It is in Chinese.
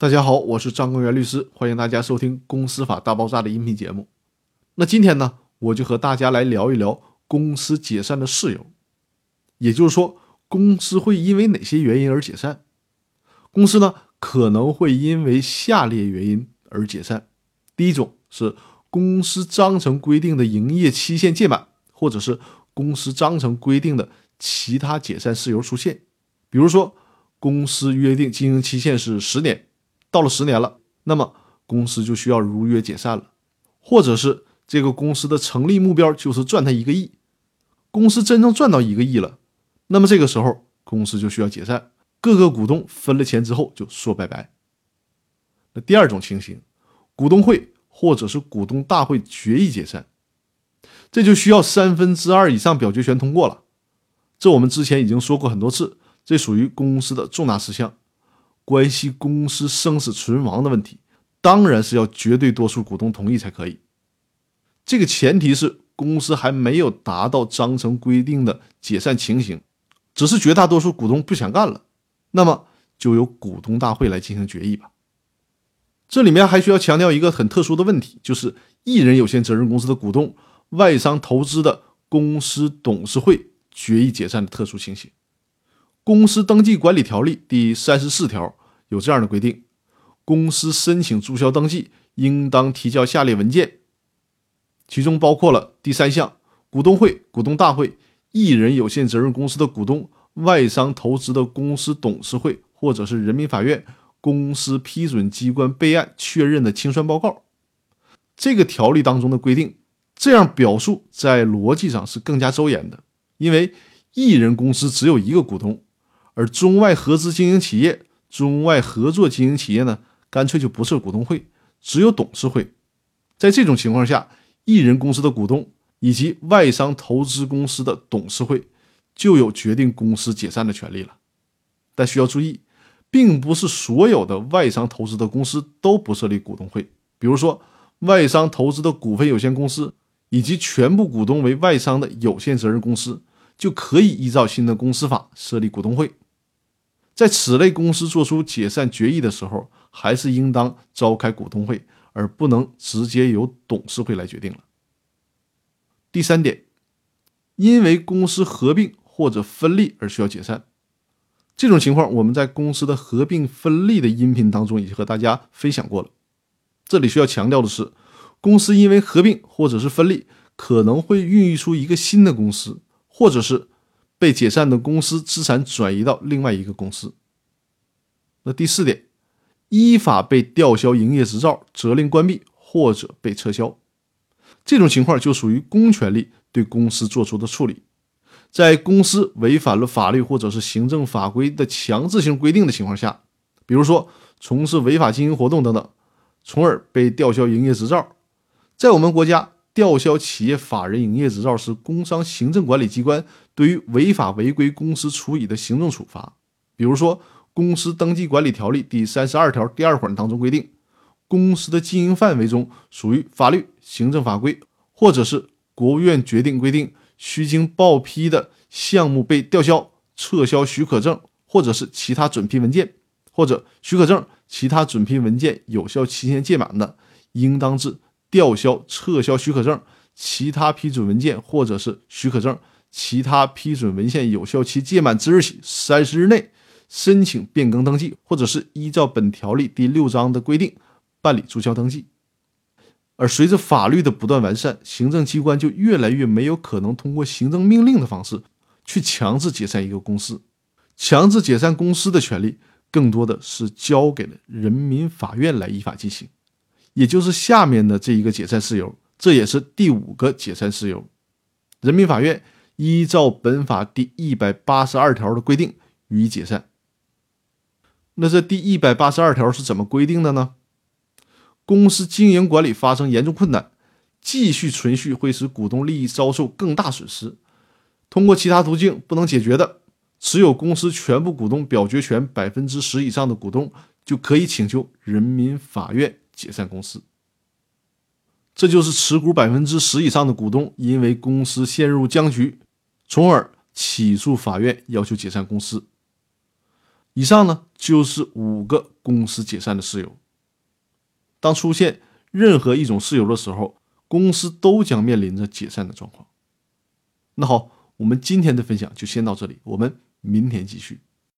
大家好，我是张根源律师，欢迎大家收听《公司法大爆炸》的音频节目。那今天呢，我就和大家来聊一聊公司解散的事由，也就是说，公司会因为哪些原因而解散？公司呢可能会因为下列原因而解散：第一种是公司章程规定的营业期限届满，或者是公司章程规定的其他解散事由出现，比如说公司约定经营期限是十年。到了十年了，那么公司就需要如约解散了，或者是这个公司的成立目标就是赚他一个亿，公司真正赚到一个亿了，那么这个时候公司就需要解散，各个股东分了钱之后就说拜拜。那第二种情形，股东会或者是股东大会决议解散，这就需要三分之二以上表决权通过了，这我们之前已经说过很多次，这属于公司的重大事项。关系公司生死存亡的问题，当然是要绝对多数股东同意才可以。这个前提是公司还没有达到章程规定的解散情形，只是绝大多数股东不想干了，那么就由股东大会来进行决议吧。这里面还需要强调一个很特殊的问题，就是一人有限责任公司的股东外商投资的公司董事会决议解散的特殊情形。公司登记管理条例第三十四条有这样的规定：公司申请注销登记，应当提交下列文件，其中包括了第三项：股东会、股东大会、一人有限责任公司的股东、外商投资的公司董事会，或者是人民法院、公司批准机关备案确认的清算报告。这个条例当中的规定，这样表述在逻辑上是更加周延的，因为一人公司只有一个股东。而中外合资经营企业、中外合作经营企业呢，干脆就不设股东会，只有董事会。在这种情况下，一人公司的股东以及外商投资公司的董事会就有决定公司解散的权利了。但需要注意，并不是所有的外商投资的公司都不设立股东会。比如说，外商投资的股份有限公司以及全部股东为外商的有限责任公司，就可以依照新的公司法设立股东会。在此类公司做出解散决议的时候，还是应当召开股东会，而不能直接由董事会来决定了。第三点，因为公司合并或者分立而需要解散，这种情况我们在公司的合并分立的音频当中已经和大家分享过了。这里需要强调的是，公司因为合并或者是分立，可能会孕育出一个新的公司，或者是。被解散的公司资产转移到另外一个公司。那第四点，依法被吊销营业执照、责令关闭或者被撤销，这种情况就属于公权力对公司做出的处理。在公司违反了法律或者是行政法规的强制性规定的情况下，比如说从事违法经营活动等等，从而被吊销营业执照，在我们国家。吊销企业法人营业执照是工商行政管理机关对于违法违规公司处以的行政处罚。比如说，《公司登记管理条例》第三十二条第二款当中规定，公司的经营范围中属于法律、行政法规，或者是国务院决定规定需经报批的项目被吊销、撤销许可证，或者是其他准批文件，或者许可证、其他准批文件有效期限届满的，应当至。吊销、撤销许可证、其他批准文件或者是许可证、其他批准文件有效期届满之日起三十日内申请变更登记，或者是依照本条例第六章的规定办理注销登记。而随着法律的不断完善，行政机关就越来越没有可能通过行政命令的方式去强制解散一个公司。强制解散公司的权利，更多的是交给了人民法院来依法进行。也就是下面的这一个解散事由，这也是第五个解散事由。人民法院依照本法第一百八十二条的规定予以解散。那这第一百八十二条是怎么规定的呢？公司经营管理发生严重困难，继续存续会使股东利益遭受更大损失，通过其他途径不能解决的，持有公司全部股东表决权百分之十以上的股东，就可以请求人民法院。解散公司，这就是持股百分之十以上的股东因为公司陷入僵局，从而起诉法院要求解散公司。以上呢就是五个公司解散的事由。当出现任何一种事由的时候，公司都将面临着解散的状况。那好，我们今天的分享就先到这里，我们明天继续。